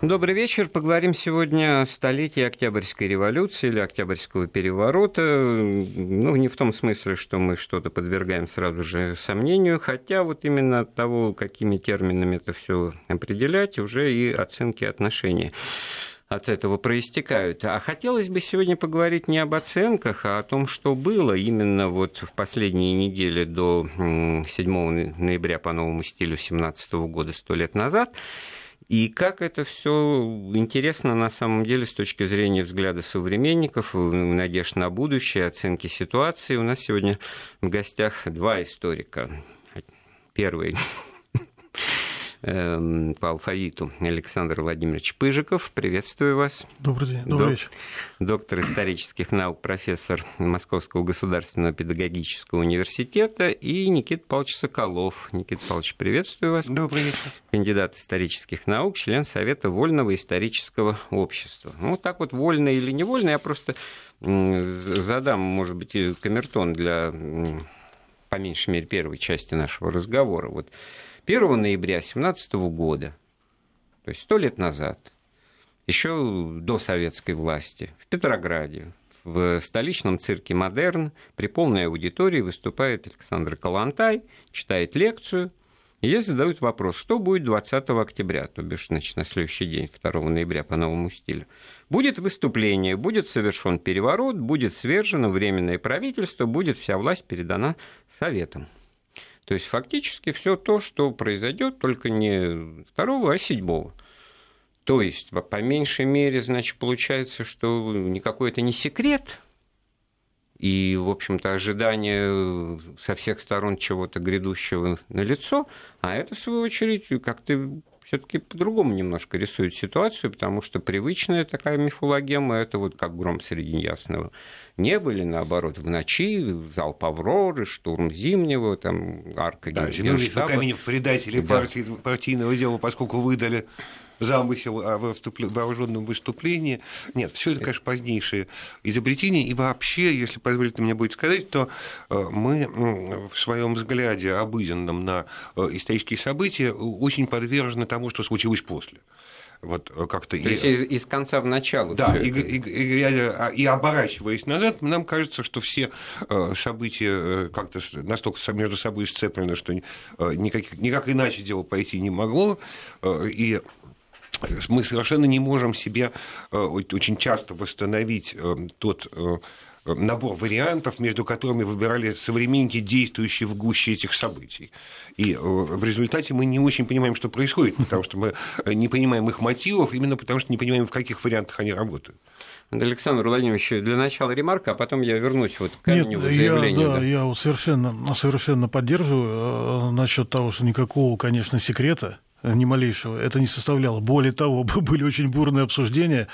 Добрый вечер. Поговорим сегодня о столетии Октябрьской революции или Октябрьского переворота. Ну, не в том смысле, что мы что-то подвергаем сразу же сомнению, хотя вот именно от того, какими терминами это все определять, уже и оценки отношений от этого проистекают. А хотелось бы сегодня поговорить не об оценках, а о том, что было именно вот в последние недели до 7 ноября по новому стилю 17 года, сто лет назад – и как это все интересно на самом деле с точки зрения взгляда современников, надежд на будущее, оценки ситуации. У нас сегодня в гостях два историка. Первый Эм, по алфавиту Александр Владимирович Пыжиков. Приветствую вас. Добрый день, добрый вечер. Доктор исторических наук, профессор Московского государственного педагогического университета и Никита Павлович Соколов. Никита Павлович, приветствую вас. Добрый вечер. Кандидат исторических наук, член Совета Вольного исторического общества. Ну, так вот, вольно или невольно, я просто задам, может быть, камертон для, по меньшей мере, первой части нашего разговора. Вот 1 ноября 2017 года, то есть сто лет назад, еще до советской власти, в Петрограде, в столичном цирке «Модерн» при полной аудитории выступает Александр Калантай, читает лекцию, и ей задают вопрос, что будет 20 октября, то бишь значит, на следующий день, 2 ноября по новому стилю. Будет выступление, будет совершен переворот, будет свержено временное правительство, будет вся власть передана Советам. То есть фактически все то, что произойдет, только не второго, а седьмого. То есть, по меньшей мере, значит, получается, что никакой это не секрет, и, в общем-то, ожидание со всех сторон чего-то грядущего на лицо, а это, в свою очередь, как-то все-таки по-другому немножко рисует ситуацию, потому что привычная такая мифологема это вот как гром среди ясного не были, наоборот, в ночи, залп Авроры, штурм Зимнего, там, арка Да, Зиновьев Каменев предатели да. партии, партийного дела, поскольку выдали замысел о вооруженном выступлении. Нет, все это, конечно, позднейшее изобретение. И вообще, если позволите мне будет сказать, то э, мы в своем взгляде обыденном на э, исторические события очень подвержены тому, что случилось после вот э, как-то... То и... есть из, из конца в начало. Да, и, и, и, а, и оборачиваясь назад, нам кажется, что все события как-то настолько между собой сцеплены, что никаких, никак иначе дело пойти не могло, и мы совершенно не можем себе очень часто восстановить тот набор вариантов, между которыми выбирали современники, действующие в гуще этих событий. И э, в результате мы не очень понимаем, что происходит, потому что мы не понимаем их мотивов, именно потому что не понимаем, в каких вариантах они работают. Александр Владимирович, для начала ремарка, а потом я вернусь вот к Каменеву Нет, заявлению. Я, да, да, я совершенно, совершенно поддерживаю э, насчет того, что никакого, конечно, секрета Э, ни малейшего. Это не составляло. Более того, были очень бурные обсуждения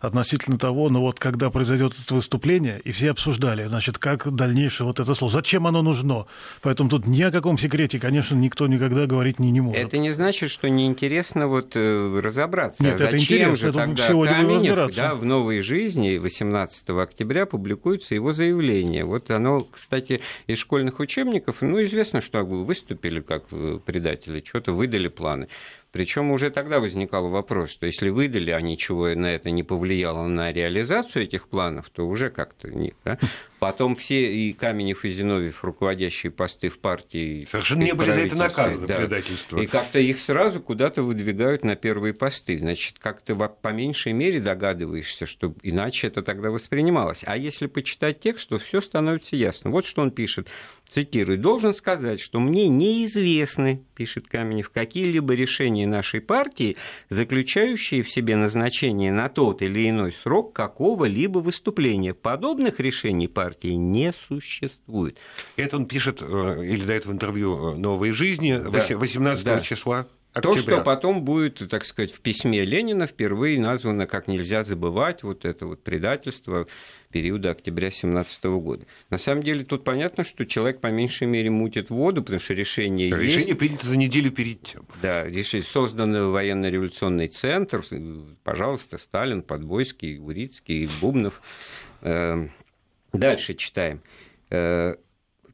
относительно того, ну вот когда произойдет это выступление, и все обсуждали, значит, как дальнейшее вот это слово, зачем оно нужно. Поэтому тут ни о каком секрете, конечно, никто никогда говорить не, не может. Это не значит, что неинтересно вот э, разобраться. Нет, а это интересно, же это тогда сегодня Каменев, да, в «Новой жизни» 18 октября публикуется его заявление. Вот оно, кстати, из школьных учебников, ну, известно, что выступили как э, предатели, что-то выдали планы. Причем уже тогда возникал вопрос, что если выдали, а ничего на это не повлияло на реализацию этих планов, то уже как-то нет. Да? Потом все и Каменев, и Зиновьев, руководящие посты в партии... Совершенно не были за это наказаны, да. предательство. И как-то их сразу куда-то выдвигают на первые посты. Значит, как-то по меньшей мере догадываешься, что иначе это тогда воспринималось. А если почитать текст, то все становится ясно. Вот что он пишет. Цитирую. «Должен сказать, что мне неизвестны, — пишет Каменев, — какие-либо решения нашей партии, заключающие в себе назначение на тот или иной срок какого-либо выступления. Подобных решений партии партии не существует. Это он пишет э, или дает в интервью э, «Новой жизни» да, 18 да. числа Октября. То, что потом будет, так сказать, в письме Ленина впервые названо, как нельзя забывать, вот это вот предательство периода октября 17 года. На самом деле тут понятно, что человек по меньшей мере мутит воду, потому что решение да, есть. Решение принято за неделю перед тем. Да, решение, создан военно-революционный центр, пожалуйста, Сталин, Подвойский, Урицкий, Бубнов. Эм, Дальше читаем. Э,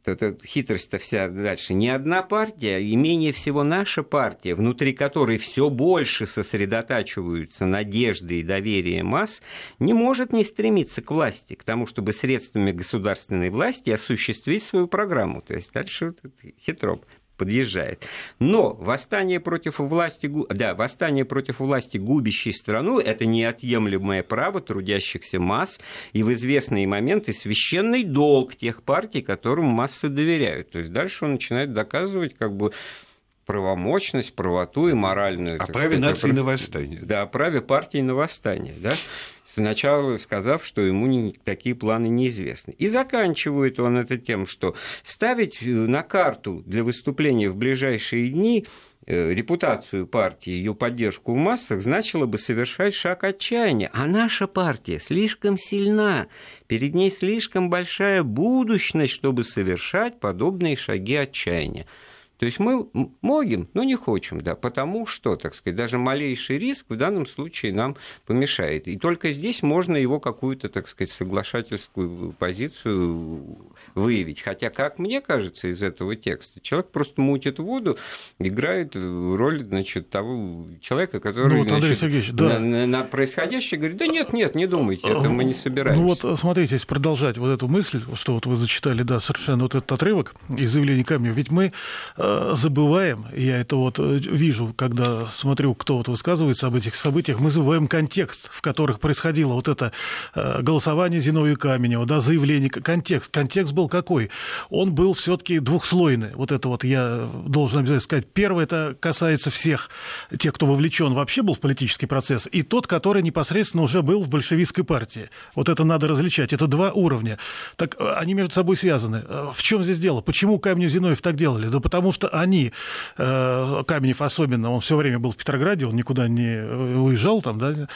эта хитрость-то вся дальше. Не одна партия, и менее всего наша партия, внутри которой все больше сосредотачиваются надежды и доверие масс, не может не стремиться к власти, к тому, чтобы средствами государственной власти осуществить свою программу. То есть дальше вот хитро подъезжает. Но восстание против власти, да, восстание против власти, губящей страну, это неотъемлемое право трудящихся масс и в известные моменты священный долг тех партий, которым массы доверяют. То есть дальше он начинает доказывать как бы правомощность, правоту и моральную. О праве сказать, нации на восстание. Да, о праве партии на восстание. Да? Сначала сказав, что ему такие планы неизвестны. И заканчивает он это тем, что ставить э, на карту для выступления в ближайшие дни э, репутацию партии, ее поддержку в массах, значило бы совершать шаг отчаяния. А наша партия слишком сильна, перед ней слишком большая будущность, чтобы совершать подобные шаги отчаяния. То есть мы можем, но не хотим, да, потому что, так сказать, даже малейший риск в данном случае нам помешает. И только здесь можно его какую-то, так сказать, соглашательскую позицию выявить. Хотя, как мне кажется из этого текста, человек просто мутит воду, играет роль, значит, того человека, который ну, вот, Андрей значит, да. на, на, на происходящее говорит, да нет, нет, не думайте, это мы не собираемся. Ну вот, смотрите, если продолжать вот эту мысль, что вот вы зачитали, да, совершенно вот этот отрывок из заявления Камнева, ведь мы Э, забываем, я это вот э, вижу, когда смотрю, кто вот высказывается об этих событиях, мы забываем контекст, в которых происходило вот это э, голосование Зиновия Каменева, да, заявление, контекст. Контекст был какой? Он был все-таки двухслойный. Вот это вот я должен обязательно сказать. Первое, это касается всех тех, кто вовлечен вообще был в политический процесс, и тот, который непосредственно уже был в большевистской партии. Вот это надо различать. Это два уровня. Так они между собой связаны. В чем здесь дело? Почему Каменев Зиновьев так делали? Да потому что они, э, Каменев особенно, он все время был в Петрограде, он никуда не уезжал там, да,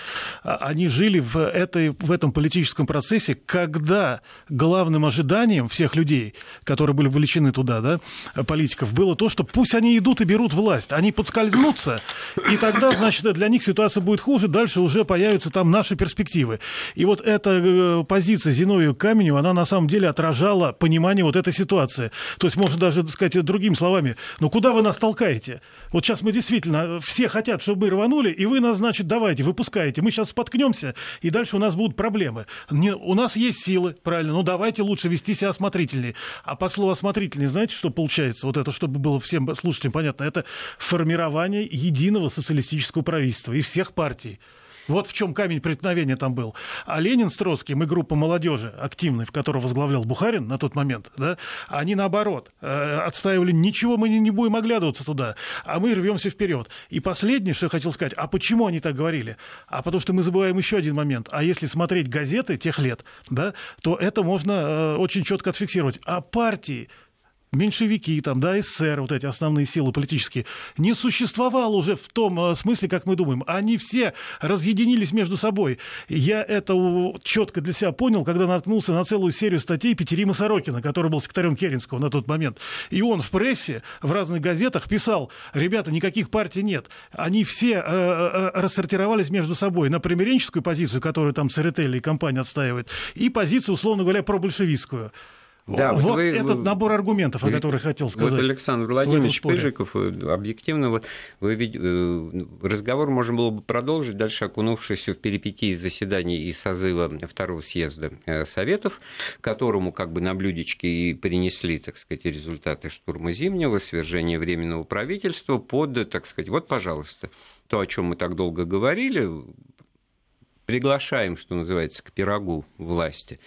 а они жили в, этой, в этом политическом процессе, когда главным ожиданием всех людей, которые были вовлечены туда, да, политиков, было то, что пусть они идут и берут власть, они подскользнутся, и тогда, значит, для них ситуация будет хуже, дальше уже появятся там наши перспективы. И вот эта э, позиция Зиновия Каменева, она на самом деле отражала понимание вот этой ситуации. То есть, можно даже сказать другими словами, ну куда вы нас толкаете? Вот сейчас мы действительно, все хотят, чтобы мы рванули, и вы нас, значит, давайте, выпускаете. Мы сейчас споткнемся, и дальше у нас будут проблемы. Не, у нас есть силы, правильно, ну давайте лучше вести себя осмотрительнее. А по слову осмотрительнее, знаете, что получается? Вот это, чтобы было всем слушателям понятно, это формирование единого социалистического правительства и всех партий. Вот в чем камень преткновения там был. А Ленин с Троцким и группа молодежи активной, в которой возглавлял Бухарин на тот момент, да, они наоборот э, отстаивали, ничего мы не, не будем оглядываться туда, а мы рвемся вперед. И последнее, что я хотел сказать, а почему они так говорили? А потому что мы забываем еще один момент. А если смотреть газеты тех лет, да, то это можно э, очень четко отфиксировать. А партии меньшевики, там, да, СССР, вот эти основные силы политические, не существовало уже в том э, смысле, как мы думаем. Они все разъединились между собой. Я это четко для себя понял, когда наткнулся на целую серию статей Петерима Сорокина, который был секретарем Керенского на тот момент. И он в прессе, в разных газетах писал, ребята, никаких партий нет. Они все э, э, рассортировались между собой на примиренческую позицию, которую там Церетели и компания отстаивает, и позицию, условно говоря, пробольшевистскую. Да, вот, вы, этот набор аргументов, о которых хотел сказать. Вот Александр Владимирович Пыжиков, э, объективно, вот вы, э, разговор можно было бы продолжить, дальше окунувшись в перипетии заседаний и созыва второго съезда э, Советов, которому как бы на блюдечке и принесли, так сказать, результаты штурма Зимнего, свержения Временного правительства под, так сказать, вот, пожалуйста, то, о чем мы так долго говорили, приглашаем, что называется, к пирогу власти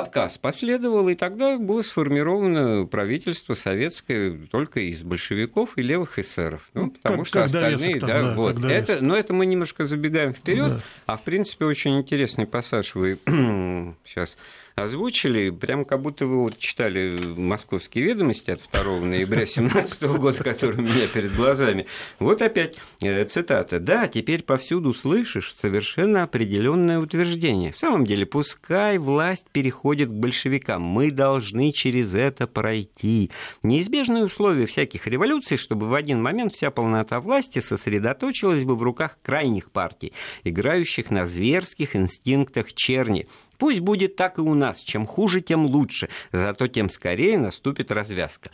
отказ последовал, и тогда было сформировано правительство советское только из большевиков и левых эсеров. Ну, ну потому как, что остальные, там, да, да, вот. Это, но это мы немножко забегаем вперед, да. а в принципе очень интересный пассаж вы сейчас озвучили, прям как будто вы вот читали «Московские ведомости» от 2 ноября 2017 года, который у меня перед глазами. Вот опять э, цитата. «Да, теперь повсюду слышишь совершенно определенное утверждение. В самом деле, пускай власть переходит к большевикам, мы должны через это пройти. Неизбежные условия всяких революций, чтобы в один момент вся полнота власти сосредоточилась бы в руках крайних партий, играющих на зверских инстинктах черни. Пусть будет так и у нас. Чем хуже, тем лучше. Зато тем скорее наступит развязка.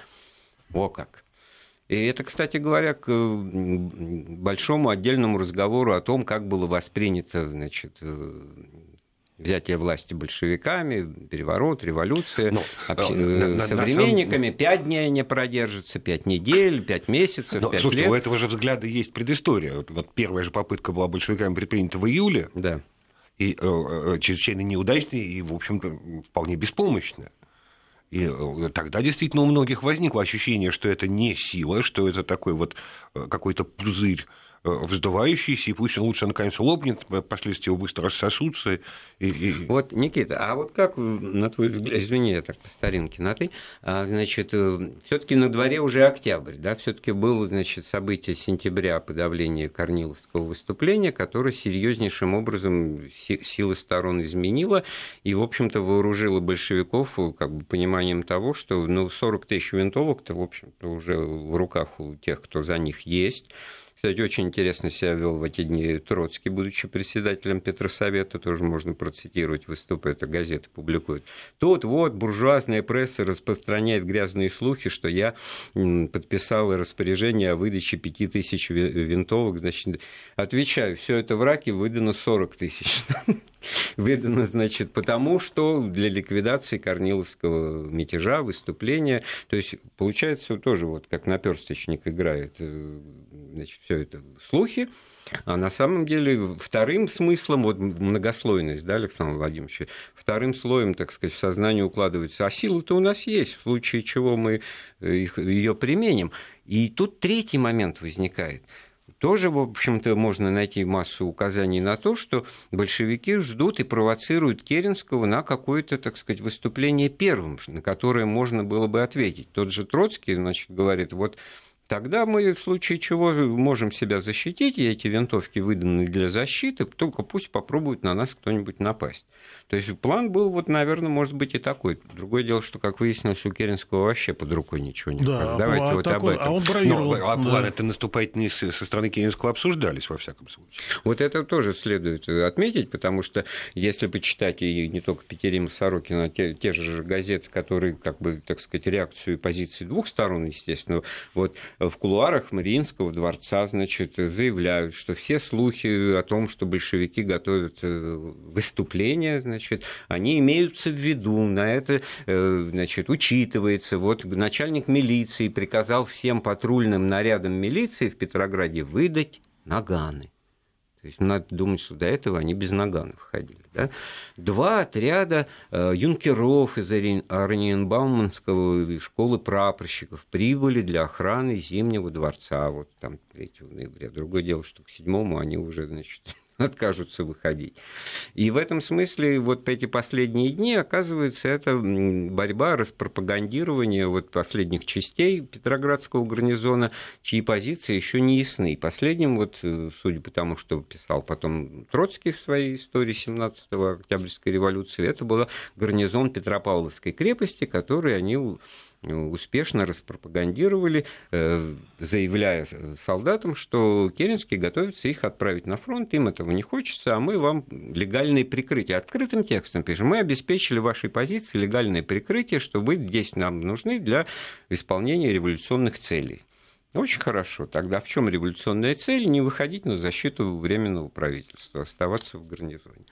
О как! И это, кстати говоря, к большому отдельному разговору о том, как было воспринято значит, э, взятие власти большевиками, переворот, революция, Но, ну, обще... Э, на, современниками. Пять дней не продержится, пять недель, пять месяцев, Но, пять слушайте, лет. у этого же взгляда есть предыстория. Вот первая же попытка была большевиками предпринята в июле. Да. И э, чрезвычайно неудачная и, в общем-то, вполне беспомощная. И э, тогда действительно у многих возникло ощущение, что это не сила, что это такой вот э, какой-то пузырь Э, вздувающийся, и пусть он лучше наконец лопнет, последствия его быстро рассосутся. И, и... Вот, Никита, а вот как, на твой взгляд, извини, я так по старинке на ты, а, значит, э, все таки на дворе уже октябрь, да, все таки было, значит, событие сентября подавления Корниловского выступления, которое серьезнейшим образом силы сторон изменило и, в общем-то, вооружило большевиков как бы пониманием того, что, ну, 40 тысяч винтовок-то, в общем-то, уже в руках у тех, кто за них есть, кстати, очень интересно себя вел в эти дни Троцкий, будучи председателем Петросовета, тоже можно процитировать, выступы, это газеты публикуют. Тут вот буржуазная пресса распространяет грязные слухи, что я подписал распоряжение о выдаче 5000 винтовок. Значит, отвечаю, все это в раке выдано 40 тысяч. выдано, значит, потому что для ликвидации Корниловского мятежа, выступления, то есть получается тоже вот как наперсточник играет, э, значит, все это слухи, а на самом деле вторым смыслом, вот многослойность, да, Александр Владимирович, вторым слоем, так сказать, в сознание укладывается, а сила-то у нас есть, в случае чего мы э, ее применим. И тут третий момент возникает – тоже, в общем-то, можно найти массу указаний на то, что большевики ждут и провоцируют Керенского на какое-то, так сказать, выступление первым, на которое можно было бы ответить. Тот же Троцкий, значит, говорит, вот Тогда мы в случае чего можем себя защитить, и эти винтовки выданы для защиты, только пусть попробует на нас кто-нибудь напасть. То есть план был, вот, наверное, может быть и такой. Другое дело, что, как выяснилось, у Керенского вообще под рукой ничего нет. Да, Давайте а вот такой, об этом. А он бравировал. Но, а планы это наступательные со стороны Керенского обсуждались, во всяком случае. Вот это тоже следует отметить, потому что если почитать и не только Петерима Сорокина, а те, те же газеты, которые, как бы, так сказать, реакцию и позиции двух сторон, естественно, вот в кулуарах Мариинского дворца, значит, заявляют, что все слухи о том, что большевики готовят э, выступление, значит, они имеются в виду, на это, э, значит, учитывается. Вот начальник милиции приказал всем патрульным нарядам милиции в Петрограде выдать наганы. То есть надо думать, что до этого они без наганов ходили. Да? Два отряда э, юнкеров из Орниенбауманского школы прапорщиков прибыли для охраны Зимнего дворца вот там 3 ноября. Другое дело, что к 7 они уже значит, откажутся выходить. И в этом смысле вот эти последние дни, оказывается, это борьба, распропагандирование вот последних частей Петроградского гарнизона, чьи позиции еще не ясны. И последним, вот, э, судя по тому, что писал потом Троцкий в своей истории 17-го Октябрьской революции, это был гарнизон Петропавловской крепости, который они успешно распропагандировали, э, заявляя солдатам, что Керенский готовится их отправить на фронт, им этого не хочется, а мы вам легальное прикрытие. Открытым текстом пишем, мы обеспечили вашей позиции легальное прикрытие, что вы здесь нам нужны для исполнения революционных целей. Очень хорошо. Тогда в чем революционная цель? Не выходить на защиту временного правительства, оставаться в гарнизоне.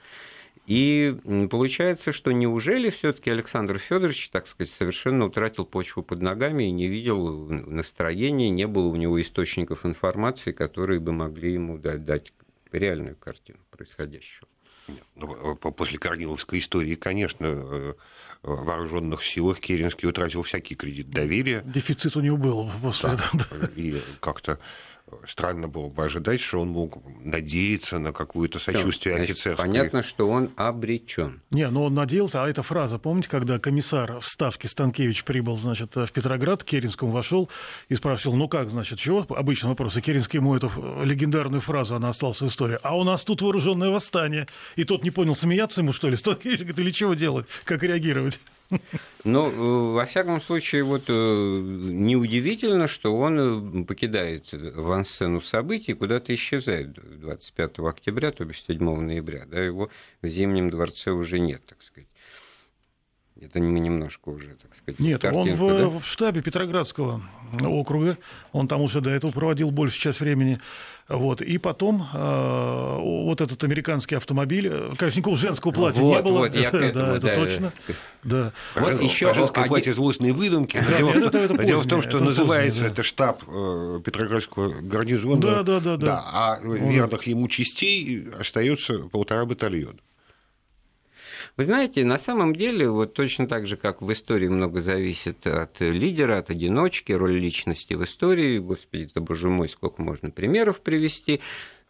И получается, что неужели все-таки Александр Федорович, так сказать, совершенно утратил почву под ногами и не видел настроения, не было у него источников информации, которые бы могли ему дать, дать реальную картину происходящего. Ну, после Корниловской истории, конечно, э, в вооруженных силах Керенский утратил всякий кредит доверия. Дефицит у него был после да. этого. И как-то странно было бы ожидать, что он мог надеяться на какое-то сочувствие офицерское. Понятно, что он обречен. Не, но он надеялся, а эта фраза, помните, когда комиссар в Ставке Станкевич прибыл, значит, в Петроград, Керенскому вошел и спрашивал, ну как, значит, чего? Обычный вопрос. И Керенский ему эту легендарную фразу, она осталась в истории. А у нас тут вооруженное восстание. И тот не понял, смеяться ему, что ли? Станкевич говорит, или чего делать? Как реагировать? Ну, э, во всяком случае, вот э, неудивительно, что он э, покидает авансцену событий, куда-то исчезает 25 октября, то бишь 7 ноября. Да, его в Зимнем дворце уже нет, так сказать. Это мы немножко уже, так сказать, Нет, он в, да? в штабе Петроградского округа, он там уже до этого проводил большую часть времени. Вот. И потом э, вот этот американский автомобиль, конечно, никакого женского платья вот, не было, вот, я этому, да, это да, точно. Да. Вот еще женское один... платье злостные выдумки. Да, дело, это, это, это дело в том, что это называется позднее, да. это штаб э, Петроградского гарнизона. Да, да, да, да. да а верных ему частей остается полтора батальона. Вы знаете, на самом деле, вот точно так же, как в истории много зависит от лидера, от одиночки, роль личности в истории, господи, это, боже мой, сколько можно примеров привести,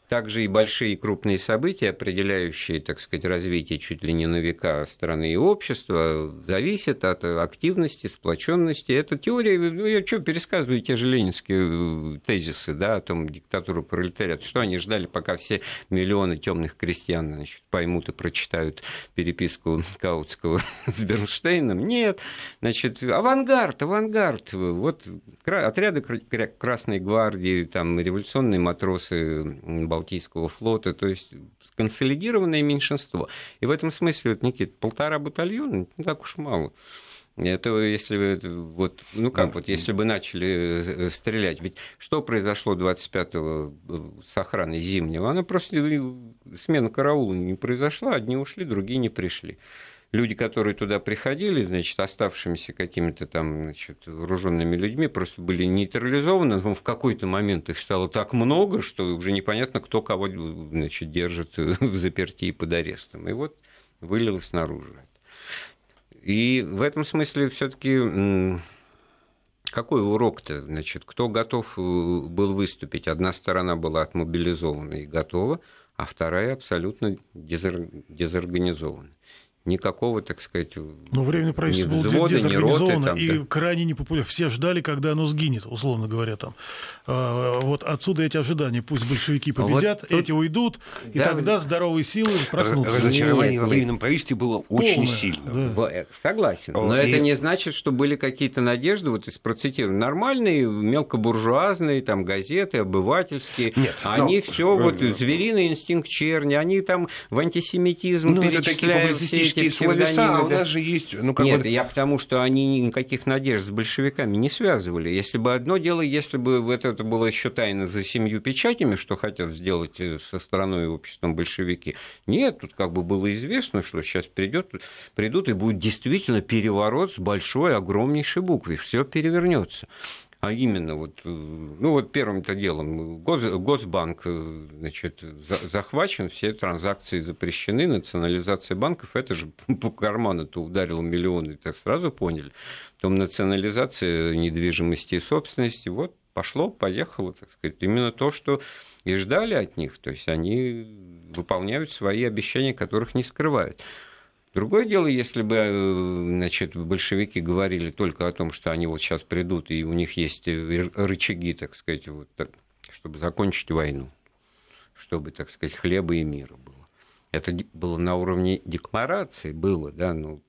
также и большие и крупные события, определяющие, так сказать, развитие чуть ли не на века страны и общества, зависят от активности, сплоченности. Эта теория, ну, я что, пересказываю те же ленинские э, тезисы, да, о том диктатуру пролетариата, что они ждали, пока все миллионы темных крестьян значит, поймут и прочитают переписку Каутского с Бернштейном. Нет, значит, авангард, авангард. Вот отряды Красной гвардии, там, революционные матросы, Балтийского флота, то есть консолидированное меньшинство. И в этом смысле, вот, Никит, полтора батальона, не так уж мало. Это если вот, ну как вот, если бы начали э, стрелять. Ведь что произошло 25-го э, с охраной Зимнего? Она просто э, смена караула не произошла, одни ушли, другие не пришли люди, которые туда приходили, значит, оставшимися какими-то там, значит, вооруженными людьми, просто были нейтрализованы. Но в какой-то момент их стало так много, что уже непонятно, кто кого, значит, держит в заперти и под арестом. И вот вылилось наружу. И в этом смысле все-таки какой урок-то? Значит, кто готов э, был выступить? Одна сторона была отмобилизована и готова, а вторая абсолютно дезорганизована никакого, так сказать, Но временное правительство ни взвода, было ни роты, там, и да. крайне непопулярно. Все ждали, когда оно сгинет, условно говоря. Там. А, вот отсюда эти ожидания. Пусть большевики победят, вот тут... эти уйдут, да, и тогда здоровые силы проснутся. Разочарование нет, во временном правительстве было очень Полное, сильно. Да. Э, согласен. Но и... это не значит, что были какие-то надежды, вот из процитирую, нормальные, мелкобуржуазные, там, газеты, обывательские. Нет, они но... все, вот, э, звериный инстинкт черни, они там в антисемитизм ну, перечисляют все эти эти словеса, а у нас же есть... Ну, как Нет, бы... я потому, что они никаких надежд с большевиками не связывали. Если бы одно дело, если бы это, это было еще тайно за семью печатями, что хотят сделать э, со страной и обществом большевики. Нет, тут как бы было известно, что сейчас придет, придут и будет действительно переворот с большой, огромнейшей буквы. Все перевернется а именно вот, э, ну вот первым-то делом Гос, Госбанк э, значит, захвачен, все транзакции запрещены, национализация банков, это же по карману-то ударило миллионы, так сразу поняли. Потом национализация недвижимости и собственности, вот пошло, поехало, так сказать, именно то, что и ждали от них, то есть они выполняют свои обещания, которых не скрывают. Другое дело, если бы э, значит, большевики говорили только о том, что они вот сейчас придут, и у них есть э, рычаги, так сказать, вот так, чтобы закончить войну, чтобы, так сказать, хлеба и мира было. Это было на уровне декларации, было, да, ну,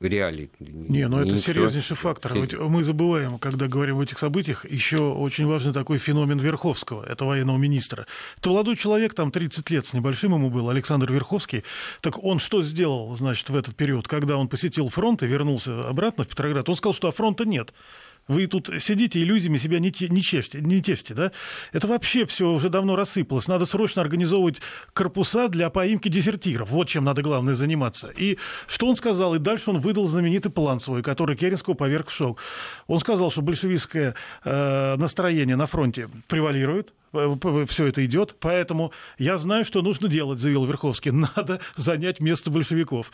реалий. Не, ну это серьезнейший фактор. Ведь мы забываем, когда говорим об этих событиях, еще очень важный такой феномен Верховского, это военного министра. Это молодой человек, там 30 лет с небольшим ему был, Александр Верховский. Так он что сделал, значит, в этот период, когда он посетил фронт и вернулся обратно в Петроград? Он сказал, что а фронта нет. Вы тут сидите иллюзиями себя не, те, не, чешьте, не тешьте, да? Это вообще все уже давно рассыпалось. Надо срочно организовывать корпуса для поимки дезертиров. Вот чем надо главное заниматься. И что он сказал? И дальше он выдал знаменитый план свой, который Керенского поверг в шок. Он сказал, что большевистское э, настроение на фронте превалирует, э, все это идет, поэтому я знаю, что нужно делать, заявил Верховский. Надо занять место большевиков.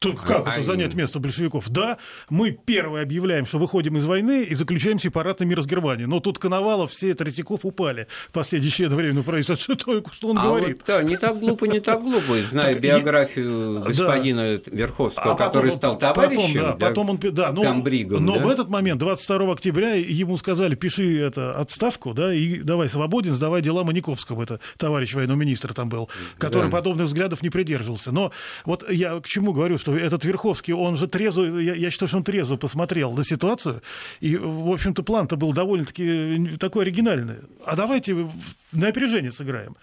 Тут как а это занять место большевиков? Да, мы первые объявляем, что выходим из войны и заключаем сепаратный мир с Германией. Но тут Коновалов, все Третьяков упали. Последний член временного правительства. Что, что он а говорит? Вот, да, не так глупо, не так глупо. Зная так, биографию господина да. Верховского, а который потом, стал товарищем. Потом, да, да, потом он, да, но, Камбригом, но да? в этот момент, 22 октября, ему сказали, пиши это, отставку, да, и давай свободен, сдавай дела Маниковскому. Это товарищ военного министра там был, который да. подобных взглядов не придерживался. Но вот я к чему говорю, что что этот Верховский, он же трезво, я, я считаю, что он трезво посмотрел на ситуацию, и, в общем-то, план-то был довольно-таки такой оригинальный. А давайте на опережение сыграем.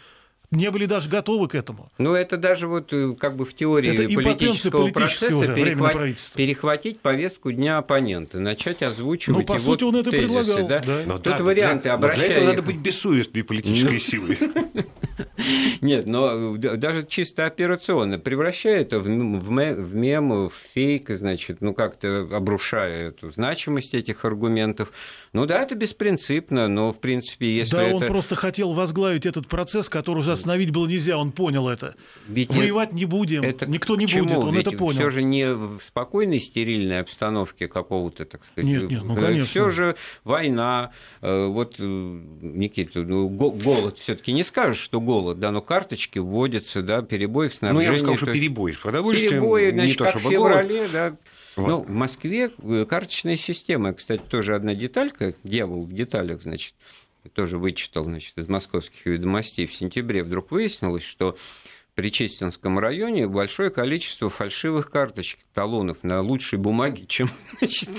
не были даже готовы к этому. Ну, это даже вот э, как бы в теории это политического процесса уже, перехват... перехватить повестку дня оппонента, начать озвучивать ну, по его сути, он это тезисы. Предлагал, да? Да. Но Тут да, варианты, для, обращая для этого надо быть бессовестной политической силой. Нет, но даже чисто операционно, превращая это в мем, в фейк, значит, ну как-то обрушая эту значимость этих аргументов, ну да, это беспринципно, но в принципе, если да, это... он просто хотел возглавить этот процесс, который уже остановить было нельзя, он понял это. Ведь Воевать не будем, это никто не будет, он Ведь это понял. Все же не в спокойной стерильной обстановке какого-то, так сказать. Нет, нет, ну конечно. Все же война, э, вот, э, Никита, ну, голод все-таки не скажешь, что голод, да, но карточки вводятся, да, перебои в снабжении. Ну, я бы сказал, что перебой с продовольствием, перебои, значит, не то, как чтобы в феврале, голод. да, вот. Ну, в Москве э, карточная система, кстати, тоже одна деталька, дьявол в деталях, значит, тоже вычитал, значит, из московских ведомостей в сентябре, вдруг выяснилось, что в Причестинском районе большое количество фальшивых карточек, талонов на лучшей бумаге, чем значит,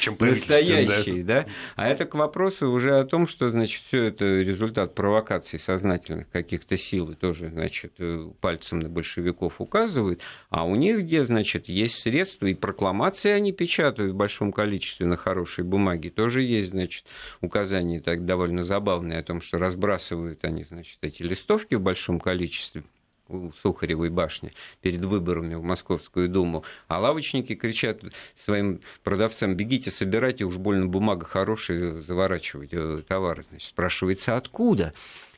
чем настоящий, да. да. А это к вопросу уже о том, что, значит, все это результат провокаций сознательных каких-то сил, и тоже, значит, э, пальцем на большевиков указывают, а у них где, значит, есть средства, и прокламации они печатают в большом количестве на хорошей бумаге, тоже есть, значит, указания так довольно забавные о том, что разбрасывают они, значит, эти листовки в большом количестве, у Сухаревой башни перед выборами в Московскую Думу, а лавочники кричат своим продавцам, бегите, собирайте, уж больно бумага хорошая, заворачивать э, товары. Значит, спрашивается, откуда?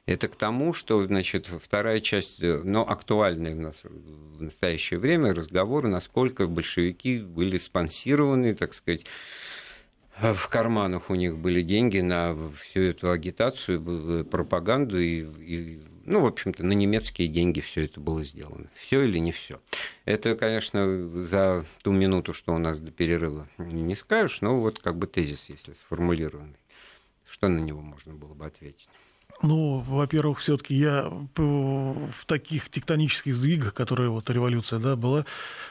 Это к тому, что, значит, вторая часть, э, но актуальная у нас в настоящее время разговоры, насколько большевики были спонсированы, так сказать, в карманах у них были деньги на всю эту агитацию, пропаганду и, и ну, в общем-то, на немецкие деньги все это было сделано. Все или не все. Это, конечно, за ту минуту, что у нас до перерыва не скажешь, но вот как бы тезис, если сформулированный. Что на него можно было бы ответить? Ну, во-первых, все-таки я в таких тектонических сдвигах, которые вот революция да, была,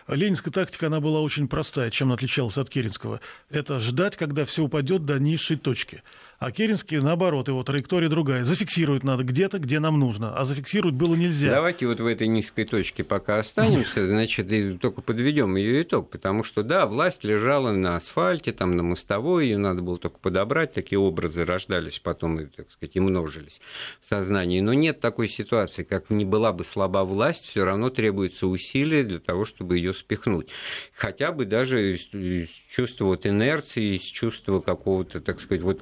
ленинская тактика, она была очень простая, чем отличалась от Керенского. Это ждать, когда все упадет до низшей точки. А Керенский, наоборот, его траектория другая. Зафиксировать надо где-то, где нам нужно. А зафиксировать было нельзя. Давайте вот в этой низкой точке пока останемся, значит, и только подведем ее итог. Потому что, да, власть лежала на асфальте, там, на мостовой, ее надо было только подобрать. Такие образы рождались потом, и, так сказать, и множились в сознании. Но нет такой ситуации, как не была бы слаба власть, все равно требуется усилия для того, чтобы ее спихнуть. Хотя бы даже из чувства вот инерции, из чувства какого-то, так сказать, вот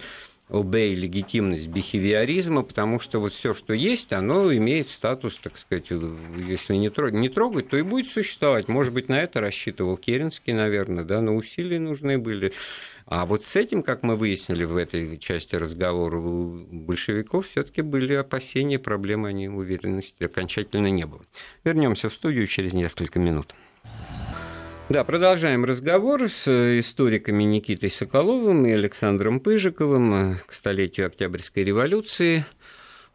обей легитимность бихевиоризма, потому что вот все, что есть, оно имеет статус, так сказать, если не трогать, не трогать, то и будет существовать. Может быть, на это рассчитывал Керенский, наверное, да, но усилия нужны были. А вот с этим, как мы выяснили в этой части разговора, у большевиков все-таки были опасения, проблемы, они уверенности окончательно не было. Вернемся в студию через несколько минут. Да, продолжаем разговор с историками Никитой Соколовым и Александром Пыжиковым э, к столетию Октябрьской революции.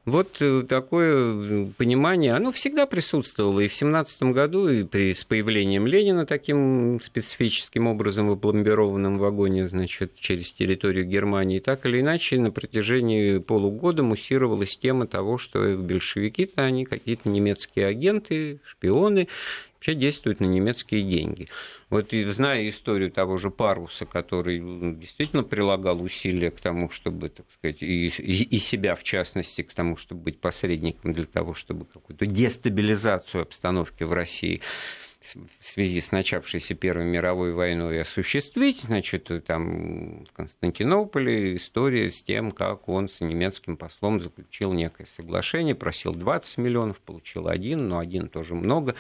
Вот э, такое понимание, оно всегда присутствовало и в 17 году, и при, с появлением Ленина таким специфическим образом в опломбированном вагоне, значит, через территорию Германии. Так или иначе, на протяжении полугода муссировалась тема того, что большевики-то они какие-то немецкие агенты, шпионы, вообще действуют на немецкие деньги. Вот и зная историю того же Паруса, который ну, действительно прилагал усилия к тому, чтобы, так сказать, и, и себя в частности, к тому, чтобы быть посредником для того, чтобы какую-то дестабилизацию обстановки в России в связи с начавшейся Первой мировой войной осуществить. Значит, там в Константинополе история с тем, как он с немецким послом заключил некое соглашение, просил 20 миллионов, получил один, но один тоже много.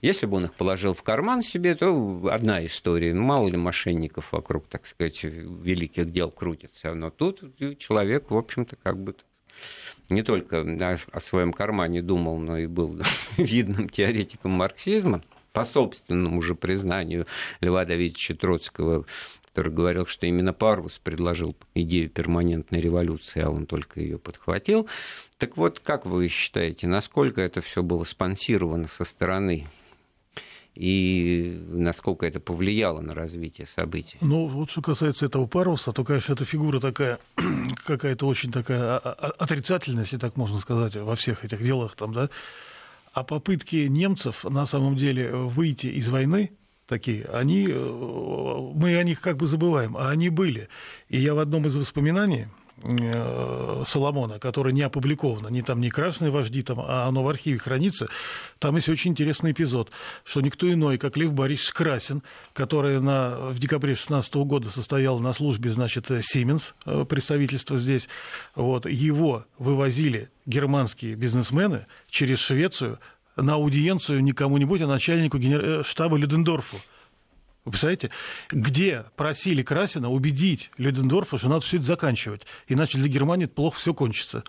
Если бы он их положил в карман себе, то одна история. Ну, мало ли мошенников вокруг, так сказать, великих дел крутится. Но тут человек, в общем-то, как бы не только о своем кармане думал, но и был видным теоретиком марксизма, по собственному же признанию Льва Давидовича Троцкого, который говорил, что именно Парвус предложил идею перманентной революции, а он только ее подхватил. Так вот, как вы считаете, насколько это все было спонсировано со стороны и насколько это повлияло на развитие событий. Ну, вот что касается этого паруса, то, конечно, эта фигура такая, какая-то очень такая отрицательная, если так можно сказать, во всех этих делах там, да. А попытки немцев на самом деле выйти из войны, такие, они, э, мы о них как бы забываем, а они были. И я в одном из воспоминаний Соломона, которое не опубликовано, не там не красные вожди, там, а оно в архиве хранится, там есть очень интересный эпизод, что никто иной, как Лев Борисович Красин, который на, в декабре 2016 года состоял на службе, значит, Siemens, э, представительство здесь, вот, его вывозили германские бизнесмены через Швецию на аудиенцию не кому-нибудь, а начальнику э, штаба Людендорфу. Вы представляете, где просили Красина убедить Людендорфа, что надо все это заканчивать, иначе для Германии это плохо все кончится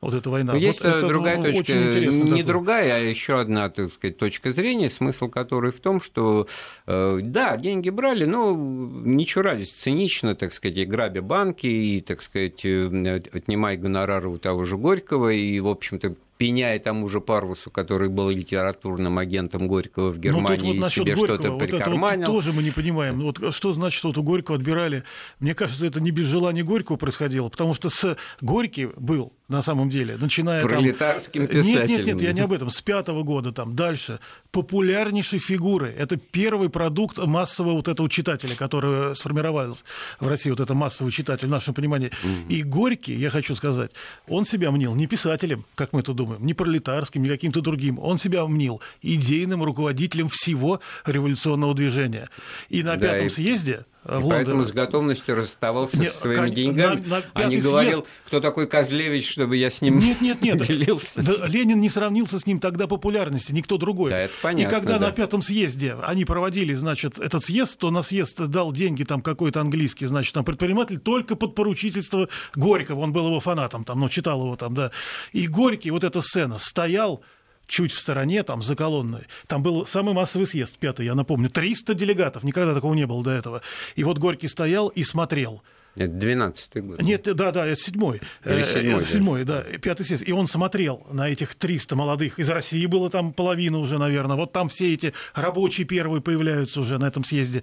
вот эта война. Но есть вот это другая ну, точка, не такой. другая, а еще одна, так сказать, точка зрения, смысл которой в том, что, э, да, деньги брали, но ничего ради, цинично, так сказать, и грабя банки, и, так сказать, э, отнимая гонорары у того же Горького, и, в общем-то, пеняя тому же Парвусу, который был литературным агентом Горького в ну, Германии вот и себе что-то вот прикарманил. Это вот тоже мы не понимаем. Вот что значит, вот у Горького отбирали? Мне кажется, это не без желания Горького происходило, потому что с Горький был на самом деле, начиная Пролетарским там... Нет, нет, нет, я не об этом. С пятого года там дальше. Популярнейшей фигуры. Это первый продукт массового вот этого читателя, который сформировался в России, вот это массовый читатель в нашем понимании. Mm-hmm. И Горький, я хочу сказать, он себя мнил не писателем, как мы это думаем, не пролетарским, не каким-то другим. Он себя мнил идейным руководителем всего революционного движения. И на да, пятом и... съезде в Лондоне. Поэтому с готовностью расставался нет, со своими кон... деньгами, на, на а не говорил, съезд... кто такой Козлевич, чтобы я с ним нет, нет, нет. делился. Да, Ленин не сравнился с ним тогда популярности, никто другой. Да, это понятно, И когда да. на пятом съезде они проводили, значит, этот съезд, то на съезд дал деньги там какой-то английский, значит, там предприниматель только под поручительство Горького, он был его фанатом, там, ну, читал его там, да. И Горький, вот эта сцена, стоял чуть в стороне, там, за колонной. Там был самый массовый съезд, пятый, я напомню. 300 делегатов, никогда такого не было до этого. И вот Горький стоял и смотрел. Это 12-й год. Нет, да, да, это седьмой. Или э, седьмой, да. Седьмой, да, пятый съезд. И он смотрел на этих 300 молодых. Из России было там половина уже, наверное. Вот там все эти рабочие первые появляются уже на этом съезде.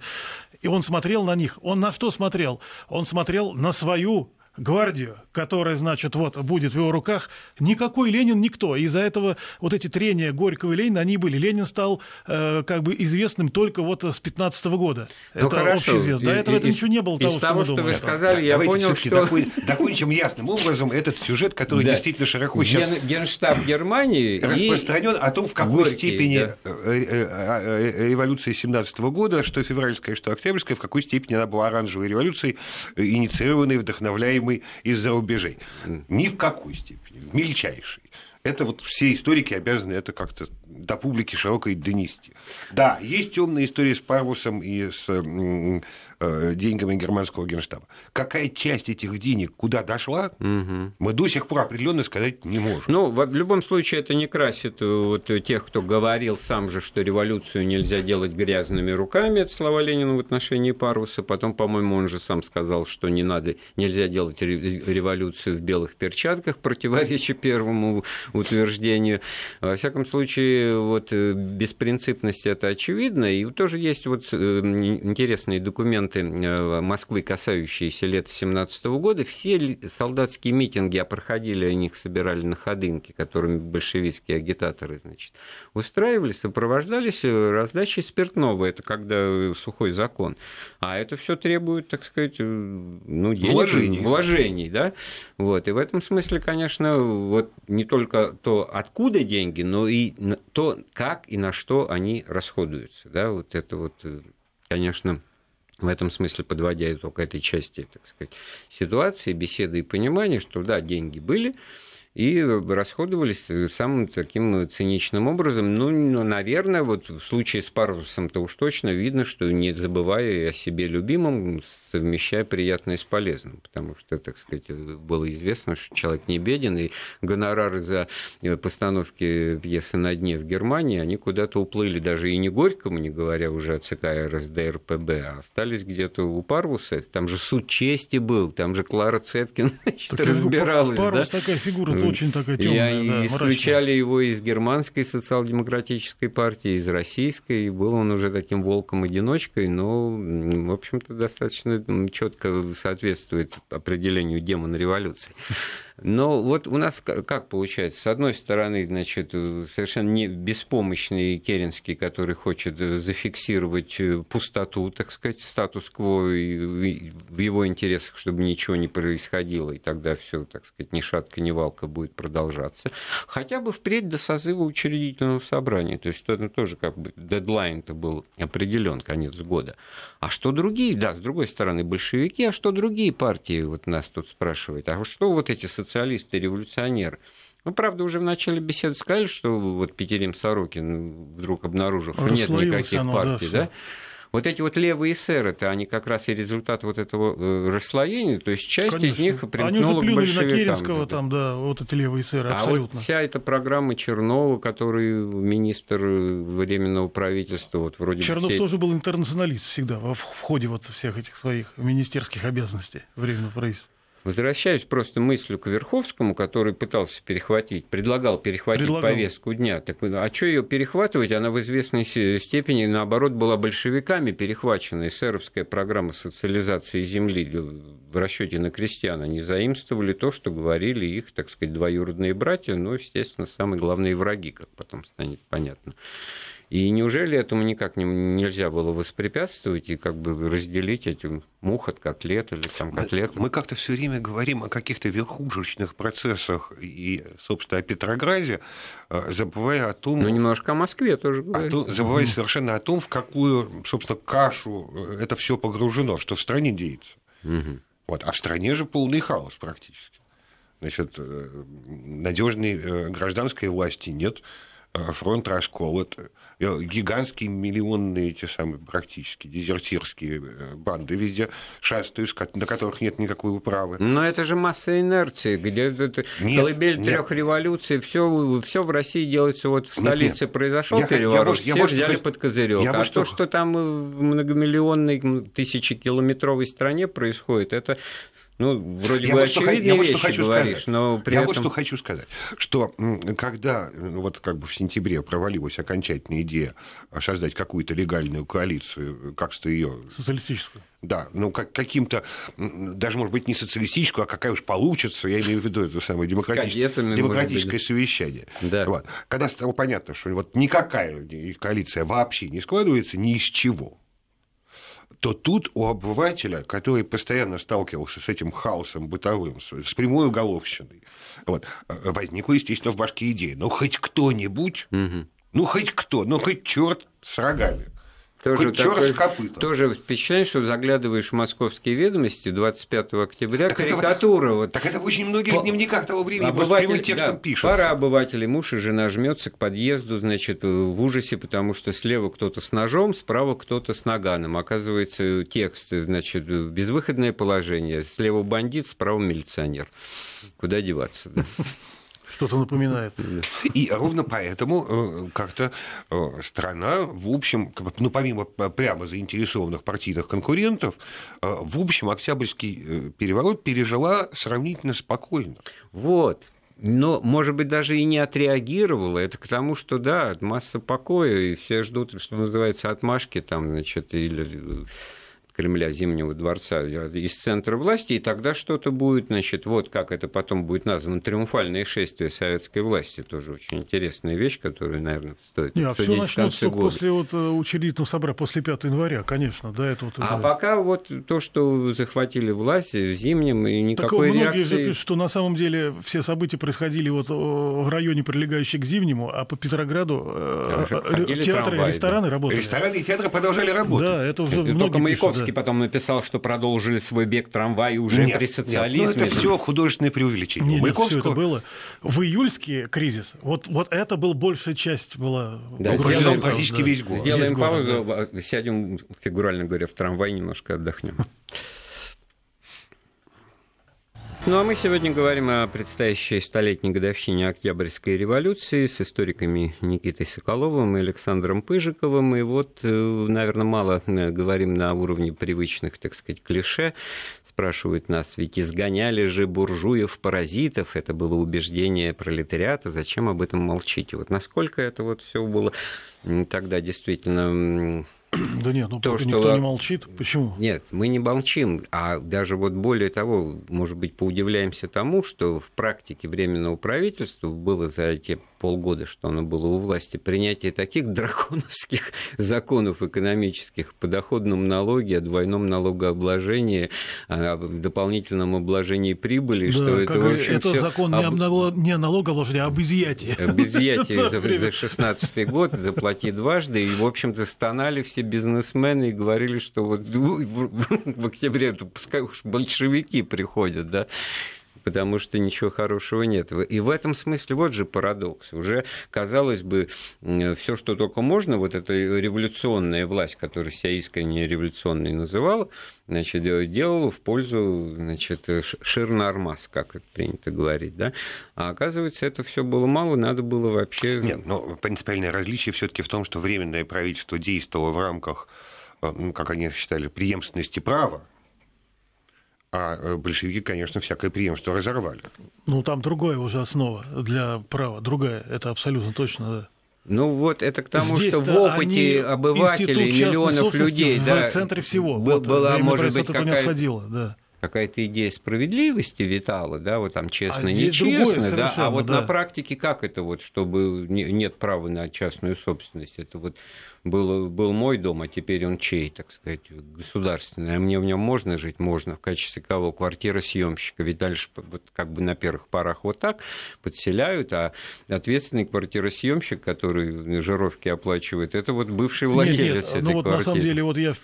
И он смотрел на них. Он на что смотрел? Он смотрел на свою гвардию, которая, значит, вот будет в его руках, никакой Ленин никто. Из-за этого вот эти трения Горького и Ленина, они были. Ленин стал э, как бы известным только вот с 15 -го года. Ну, это хорошо. общеизвестно. До этого и, это ничего не было того, из того, что, вы сказали, да, я понял, что... Такой, закончим ясным образом этот сюжет, который да. действительно широко сейчас... Ген, Генштаб Германии распространен о том, в какой Горький, степени да. Э, э, э, революция 17 года, что февральская, что октябрьская, в какой степени она была оранжевой революцией, инициированной, вдохновляемой требуемый из-за рубежей. Ни в какой степени, в мельчайшей. Это вот все историки обязаны это как-то до публики широкой донести. Да, есть темная история с Парвусом и с деньгами германского генштаба. Какая часть этих денег куда дошла, угу. мы до сих пор определенно сказать не можем. Ну, в любом случае, это не красит э, вот тех, кто говорил сам же, что революцию нельзя делать грязными руками, это слова Ленина в отношении Парвуса. Потом, по-моему, он же сам сказал, что не надо, нельзя делать революцию в белых перчатках, противоречия первому утверждению. Во всяком случае, вот э, беспринципность это очевидно. И тоже есть вот интересный документ моменты э, Москвы, касающиеся лета 17 года, все солдатские митинги, а проходили, они их собирали на ходынке, которыми большевистские агитаторы, значит, устраивались, сопровождались э, раздачей спиртного, это когда э, сухой закон. А это все требует, так сказать, ну, денег, вложений. вложений, да, вот, и в этом смысле, конечно, вот не только то, откуда деньги, но и то, как и на что они расходуются, да, вот это вот, конечно, в этом смысле подводя итог этой части, так сказать, ситуации, беседы и понимания, что да, деньги были, и расходовались самым таким циничным образом. Ну, наверное, вот в случае с Парусом-то уж точно видно, что не забывая о себе любимом, совмещая приятное с полезным, потому что, так сказать, было известно, что человек не беден, и гонорары за постановки пьесы «На дне» в Германии, они куда-то уплыли даже и не Горькому, не говоря уже о ЦК РСДРПБ, а остались где-то у Парвуса. Там же суд чести был, там же Клара Цеткин значит, разбиралась. Парвус да? такая фигура это очень такая темная, и да, исключали мрачная. его из германской социал-демократической партии, из российской, и был он уже таким волком-одиночкой, но, в общем-то, достаточно четко соответствует определению демона революции. Но вот у нас как получается? С одной стороны, значит, совершенно не беспомощный Керенский, который хочет зафиксировать пустоту, так сказать, статус-кво в его интересах, чтобы ничего не происходило, и тогда все, так сказать, ни шатка, ни валка будет продолжаться. Хотя бы впредь до созыва учредительного собрания. То есть это тоже как бы дедлайн-то был определен, конец года. А что другие? Да, с другой стороны, большевики, а что другие партии? Вот нас тут спрашивают. А что вот эти социалисты, революционеры? Ну, правда, уже в начале беседы сказали, что вот Петерим Сорокин вдруг обнаружил, что нет никаких оно, партий, да, да? Вот эти вот левые эсеры-то, они как раз и результат вот этого э, расслоения, то есть часть Конечно. из них примкнула они уже к большевикам. на Керенского там, да, вот эти левые эсеры, абсолютно. А вот вся эта программа Чернова, который министр временного правительства, вот вроде Чернов все... тоже был интернационалист всегда в ходе вот всех этих своих министерских обязанностей временного правительства. Возвращаюсь просто мыслью к Верховскому, который пытался перехватить, предлагал перехватить предлагал. повестку дня. Так, а что ее перехватывать? Она в известной степени, наоборот, была большевиками перехвачена. Эсеровская программа социализации земли в расчете на крестьян. Они заимствовали то, что говорили их, так сказать, двоюродные братья, но, естественно, самые главные враги, как потом станет понятно. И неужели этому никак не, нельзя было воспрепятствовать и как бы разделить эти мух от котлет или там котлеты? Мы, мы как-то все время говорим о каких-то верхушечных процессах и, собственно, о Петрограде, э, забывая о том... Ну, немножко о Москве тоже говорим. Том, забывая совершенно о том, в какую, собственно, кашу э, это все погружено, что в стране деется. Угу. Вот. А в стране же полный хаос практически. Значит, э, надежной гражданской власти нет, фронт расколот, гигантские миллионные эти самые практически дезертирские э, банды везде шастают, на которых нет никакой управы. Но это же масса инерции, где нет, колыбель трех революций, все, все в России делается вот в столице нет, произошел я, переворот, я, я, все я, взяли под козырек. А что, что там в многомиллионной тысячекилометровой стране происходит, это ну, вроде я бы вот очевидные я вещи вот хочу говоришь, сказать. но при Я этом... вот что хочу сказать, что когда вот как бы в сентябре провалилась окончательная идея создать какую-то легальную коалицию, как то ее... Социалистическую. Да, ну как, каким-то, даже, может быть, не социалистическую, а какая уж получится, я имею в виду это самое демократическое, демократическое совещание. Да. Вот. Когда стало понятно, что вот никакая коалиция вообще не складывается ни из чего, то тут у обывателя, который постоянно сталкивался с этим хаосом бытовым, с прямой уголовщиной, вот, э, возникла, естественно, в башке идея, ну, хоть кто-нибудь, угу. ну, хоть кто, ну, хоть черт с рогами, тоже, Хоть такой, тоже впечатление, что заглядываешь в московские ведомости 25 октября, так карикатура. Это, вот, так это в очень многих по, дневниках того времени обыватель, прямым текстом да, пишется. Пара обывателей, муж и жена жмется к подъезду, значит, в ужасе, потому что слева кто-то с ножом, справа кто-то с наганом. Оказывается, текст, значит, безвыходное положение. Слева бандит, справа милиционер. Куда деваться, да? Что-то напоминает. И ровно поэтому э, как-то э, страна, в общем, ну, помимо прямо заинтересованных партийных конкурентов, э, в общем, Октябрьский переворот пережила сравнительно спокойно. Вот. Но, может быть, даже и не отреагировала. Это к тому, что, да, масса покоя, и все ждут, что называется, отмашки там, значит, или Кремля, Зимнего дворца из центра власти, и тогда что-то будет, значит, вот как это потом будет названо, триумфальное шествие советской власти, тоже очень интересная вещь, которую, наверное, стоит Не, а все начнется после вот, э, учредительного собрания, после 5 января, конечно, да, это вот... А да. пока вот то, что захватили власть в Зимнем, и никакой так, многие реакции... же пишут, что на самом деле все события происходили вот в районе, прилегающем к Зимнему, а по Петрограду э, театры, трамваи, рестораны да. работали. Рестораны и театры продолжали работать. Да, это уже многие Только Маяковский да. потом написал, что продолжили свой бег трамваи уже нет, при социализме. Нет, ну это все художественное преувеличение. Нет, Маяковского... нет, все это было. В июльский кризис, вот, вот это был большая часть была... Да, сделаем, практически да. весь год. Сделаем весь паузу, год, да. сядем, фигурально говоря, в трамвай, немножко отдохнем. Ну а мы сегодня говорим о предстоящей столетней годовщине Октябрьской революции с историками Никитой Соколовым и Александром Пыжиковым. И вот, э, наверное, мало э, говорим на уровне привычных, так сказать, клише. Спрашивают нас, ведь изгоняли же буржуев-паразитов, это было убеждение пролетариата, зачем об этом молчите? Вот насколько это вот все было тогда действительно да нет, ну то, что... никто не молчит. Почему? Нет, мы не молчим, а даже вот более того, может быть, поудивляемся тому, что в практике Временного правительства было за эти полгода, что оно было у власти, принятие таких драконовских законов экономических по доходному налоге, о двойном налогообложении, о дополнительном обложении прибыли, да, что это, в общем, это закон об... не о налогообложении, а об изъятии. Об изъятии за, за 16 год, заплати дважды, и, в общем-то, стонали все бизнесмены и говорили, что вот в октябре, пускай уж большевики приходят, да, потому что ничего хорошего нет. И в этом смысле вот же парадокс. Уже, казалось бы, все, что только можно, вот эта революционная власть, которая себя искренне революционной называла, значит, делала в пользу значит, Ширнармас, как это принято говорить. Да? А оказывается, это все было мало, надо было вообще... Нет, но принципиальное различие все-таки в том, что временное правительство действовало в рамках э, ну, как они считали, преемственности права, а э, большевики, конечно, всякое преемство разорвали. Ну, там другая уже основа для права, другая, это абсолютно точно, да. Ну вот это к тому, Здесь что в опыте обывателей, миллионов людей, в да, центре всего. Б- вот, была, может быть, какая-то, да. какая-то идея справедливости витала, да, вот там честно, а нечестно, да, а вот да. на практике как это вот, чтобы нет права на частную собственность, это вот был, был мой дом, а теперь он чей, так сказать, государственный. А мне в нем можно жить? Можно. В качестве кого? Квартира съемщика. Ведь дальше вот, как бы на первых порах вот так подселяют, а ответственный квартиросъемщик, который жировки оплачивает, это вот бывший владелец нет, нет. этой ну, вот квартиры. на самом деле, вот я,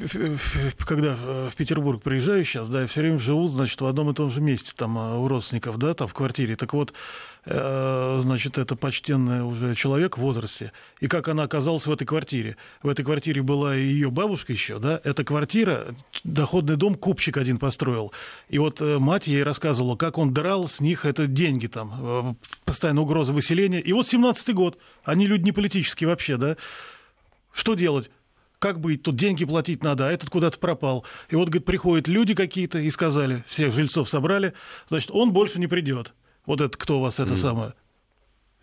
когда в Петербург приезжаю сейчас, да, я все время живу, значит, в одном и том же месте, там, а, у родственников, да, там, в квартире. Так вот, Э, значит, это почтенный уже человек в возрасте, и как она оказалась в этой квартире. В этой квартире была и ее бабушка еще, да, эта квартира, доходный дом купчик один построил. И вот э, мать ей рассказывала, как он драл с них это деньги там, э, постоянно угроза выселения. И вот 17-й год, они люди не политические вообще, да, что делать? как быть, тут деньги платить надо, а этот куда-то пропал. И вот, говорит, приходят люди какие-то и сказали, всех жильцов собрали, значит, он больше не придет. Вот это кто у вас это mm. самое?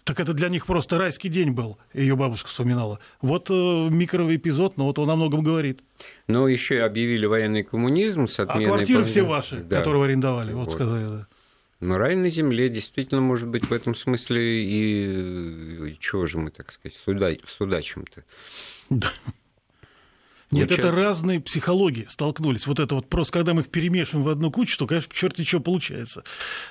Так это для них просто райский день был, ее бабушка вспоминала. Вот э, микроэпизод, но вот он о многом говорит. Ну, еще и объявили военный коммунизм с отменой... А квартиры все ваши, да. которые арендовали, вот, вот сказали, да. Но рай на земле действительно может быть в этом смысле и, и чего же мы, так сказать, суда... судачим-то. Да. Нет, это разные психологии столкнулись. Вот это вот просто, когда мы их перемешиваем в одну кучу, то, конечно, черт что получается.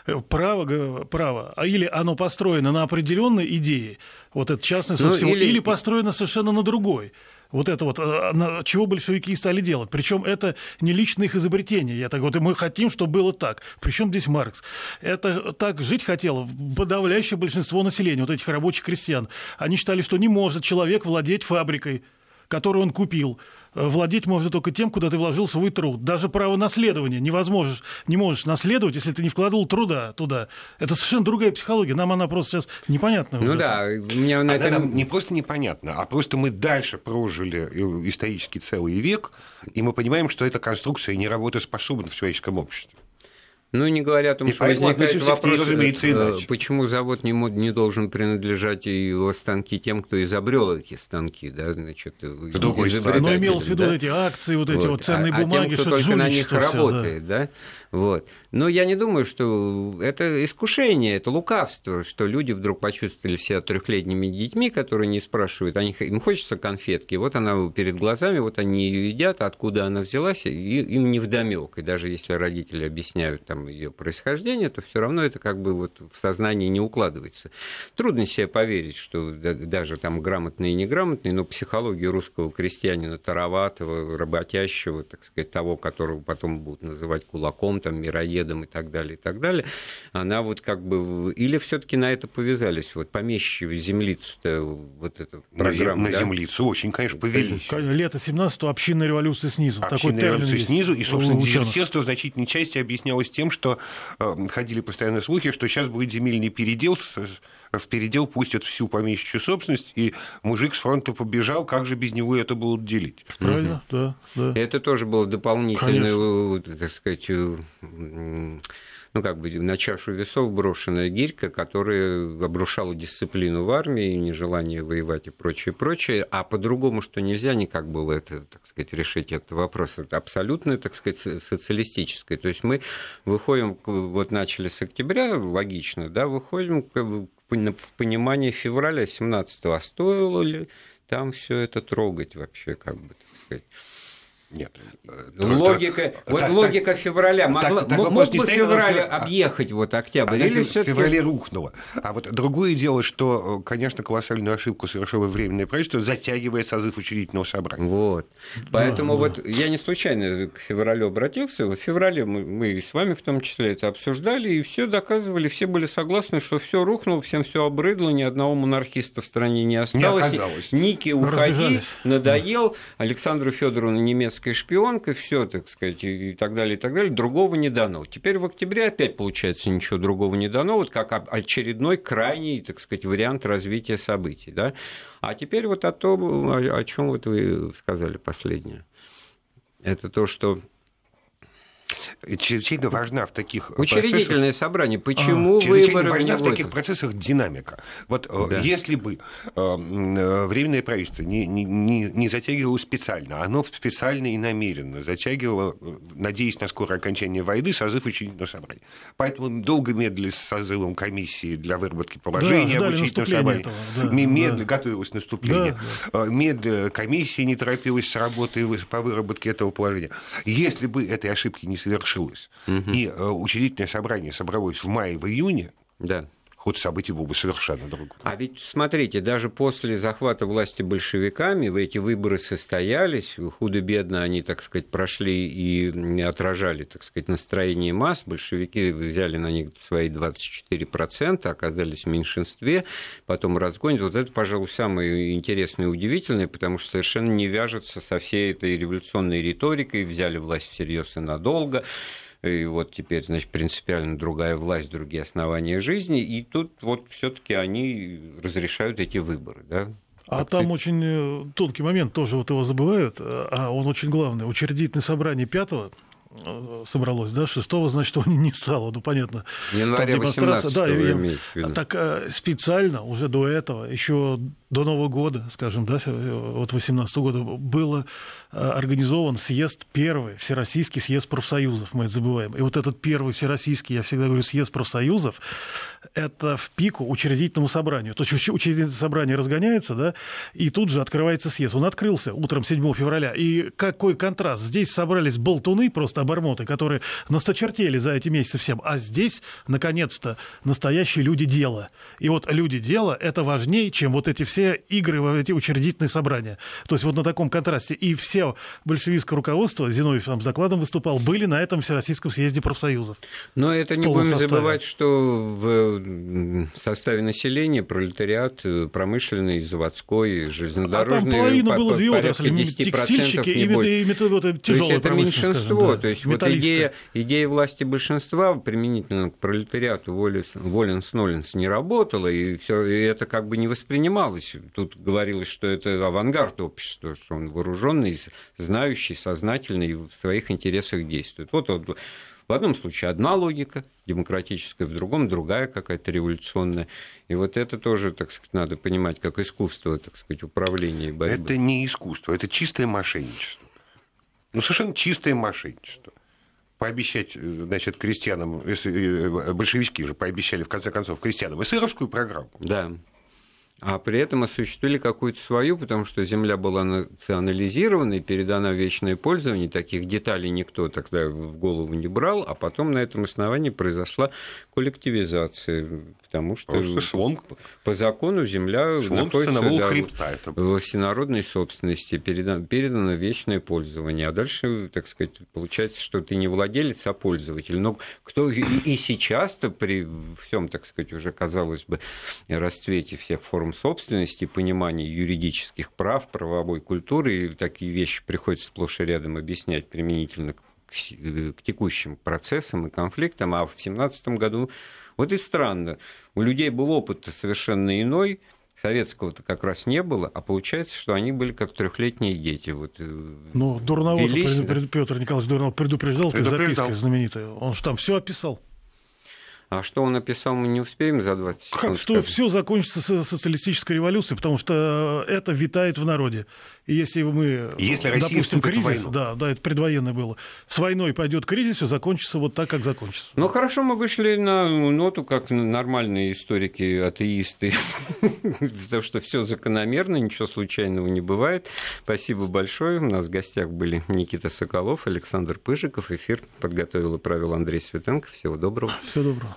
Э, право, право. А или оно построено на определенной идее, вот это частное ну, или... или построено совершенно на другой. Вот это вот, э, чего большевики стали делать. Причем это не личное их изобретение. Я так вот, и мы хотим, чтобы было так. Причем здесь Маркс. Это так жить хотело подавляющее большинство населения, вот этих рабочих крестьян. Они считали, что не может человек владеть фабрикой, которую он купил владеть можно только тем, куда ты вложил свой труд. Даже право наследования невозможно, не можешь наследовать, если ты не вкладывал труда туда. Это совершенно другая психология. Нам она просто сейчас непонятна. Ну да, мне на этом... нам не просто непонятно, а просто мы дальше прожили исторически целый век, и мы понимаем, что эта конструкция не работоспособна в человеческом обществе. Ну, не говоря о том, и что возникает вопрос, э, почему завод не, не должен принадлежать и станки тем, кто изобрел эти станки, да, значит, в другой стороне. Но имелось в виду да? эти акции, вот эти вот, вот ценные а, бумаги, а тем, кто что только на них работает, да. да, вот. Но я не думаю, что это искушение, это лукавство, что люди вдруг почувствовали себя трехлетними детьми, которые не спрашивают, они, им хочется конфетки, вот она перед глазами, вот они ее едят, откуда она взялась, и им не вдомек. И даже если родители объясняют там ее происхождение, то все равно это как бы вот в сознании не укладывается. Трудно себе поверить, что даже там грамотные и неграмотные, но психология русского крестьянина тароватого, работящего, так сказать, того, которого потом будут называть кулаком, там, мироедом и так далее, и так далее, она вот как бы... Или все таки на это повязались, вот помещи землицу-то, вот эта программа. На, да? землицу очень, конечно, повелись. Лето 17-го, общинная революция снизу. Общинная революция снизу, и, собственно, дезертирство в значительной части объяснялось тем, что э, ходили постоянно слухи, что сейчас будет земельный передел, в передел пустят всю помещичью собственность, и мужик с фронта побежал, как же без него это будут делить? Правильно, угу. да, да. Это тоже было дополнительное, так сказать, ну, как бы на чашу весов брошенная гирька, которая обрушала дисциплину в армии, нежелание воевать и прочее, прочее. А по-другому, что нельзя никак было это, так сказать, решить этот вопрос. Это абсолютно, так сказать, социалистическое. То есть мы выходим, вот начали с октября, логично, да, выходим в понимание февраля 17 а стоило ли там все это трогать вообще, как бы, так сказать. Нет. Логика, так, вот так, логика так, февраля. Могла, так, мог, мог бы февраль а, объехать вот октябрь? Или в феврале рухнула. А вот другое дело, что, конечно, колоссальную ошибку совершило Временное правительство, затягивая созыв учредительного собрания. Вот. Поэтому да, вот да. я не случайно к февралю обратился. В феврале мы, мы с вами в том числе это обсуждали, и все доказывали, все были согласны, что все рухнуло, всем все обрыдло, ни одного монархиста в стране не осталось. Не оказалось. Ники, уходи, надоел. Александру Федоровну немецкий немецкая шпионка, все, так сказать, и так далее, и так далее, другого не дано. Теперь в октябре опять, получается, ничего другого не дано, вот как очередной крайний, так сказать, вариант развития событий, да. А теперь вот о том, о чем вот вы сказали последнее. Это то, что чрезвычайно важна в таких Учредительное процессах... собрание. Почему а, выборы важна в таких процессах динамика. Вот э, да. если бы э, э, Временное правительство не, не, не затягивало специально, оно специально и намеренно затягивало, надеясь на скорое окончание войны, созыв учредительного собрания. Поэтому долго медлили с созывом комиссии для выработки положения да, об учредительном собрании. Да, медленно да. готовилось наступление. Да, да. Медленно комиссия не торопилась с работой по выработке этого положения. Если бы этой ошибки не совершилось, завершилось, угу. и э, учредительное собрание собралось в мае, в июне, да ход событий был бы совершенно другой. А ведь, смотрите, даже после захвата власти большевиками эти выборы состоялись, худо-бедно они, так сказать, прошли и отражали, так сказать, настроение масс. Большевики взяли на них свои 24%, оказались в меньшинстве, потом разгонят. Вот это, пожалуй, самое интересное и удивительное, потому что совершенно не вяжется со всей этой революционной риторикой, взяли власть всерьез и надолго и вот теперь, значит, принципиально другая власть, другие основания жизни, и тут вот все-таки они разрешают эти выборы, да, а Открыть. там очень э, тонкий момент, тоже вот его забывают, а он очень главный. Учредительное собрание пятого э, собралось, да, шестого, значит, его не стало, ну, понятно. Января 18 да, я, Так э, специально уже до этого, еще до Нового года, скажем, да, вот 18 года, было Э, организован съезд первый, Всероссийский съезд профсоюзов, мы это забываем. И вот этот первый Всероссийский, я всегда говорю, съезд профсоюзов, это в пику учредительному собранию. То есть учредительное собрание разгоняется, да, и тут же открывается съезд. Он открылся утром 7 февраля. И какой контраст. Здесь собрались болтуны, просто обормоты, которые насточертели за эти месяцы всем. А здесь, наконец-то, настоящие люди дела. И вот люди дела – это важнее, чем вот эти все игры в эти учредительные собрания. То есть вот на таком контрасте. И все все большевистское руководство, Зиновьев там с докладом выступал, были на этом Всероссийском съезде профсоюзов. Но это не будем составе. забывать, что в составе населения пролетариат промышленный, заводской, железнодорожный, а там половина по, было две отрасли, текстильщики и, и, и то есть это меньшинство. Да, то есть вот идея, идея власти большинства применительно к пролетариату Воленс-Ноленс не работала, и, все, и это как бы не воспринималось. Тут говорилось, что это авангард общества, что он вооруженный, знающий, сознательный и в своих интересах действует. Вот, вот в одном случае одна логика демократическая, в другом другая какая-то революционная. И вот это тоже, так сказать, надо понимать как искусство, так сказать, управления и борьбы. Это не искусство, это чистое мошенничество. Ну, совершенно чистое мошенничество пообещать, значит, крестьянам, если, э, большевички же пообещали, в конце концов, крестьянам эсеровскую программу. Да а при этом осуществили какую-то свою, потому что земля была национализирована и передана в вечное пользование, таких деталей никто тогда в голову не брал, а потом на этом основании произошла коллективизация, потому что слон... по закону земля слон находится да, хребта, это в всенародной собственности, передана, передана в вечное пользование, а дальше, так сказать, получается, что ты не владелец, а пользователь. Но кто и сейчас-то при всем, так сказать, уже, казалось бы, расцвете всех форм собственности, понимания юридических прав, правовой культуры, и такие вещи приходится сплошь и рядом объяснять применительно к к текущим процессам и конфликтам, а в 2017 году, вот и странно, у людей был опыт совершенно иной, советского-то как раз не было, а получается, что они были как трехлетние дети. Вот, ну, Дурновод, Петр Николаевич Дурнов предупреждал, предупреждал. записки знаменитые. Он же там все описал. А что он написал, мы не успеем за 20 секунд. Как, что все закончится социалистической революцией, потому что это витает в народе. Если мы, если допустим, кризис, да, да, это предвоенное было, с войной пойдет кризис, все закончится вот так, как закончится. Ну хорошо, мы вышли на ноту, как нормальные историки, атеисты, потому что все закономерно, ничего случайного не бывает. Спасибо большое. У нас в гостях были Никита Соколов, Александр Пыжиков. Эфир подготовил и правил Андрей Светенко. Всего доброго. Всего доброго.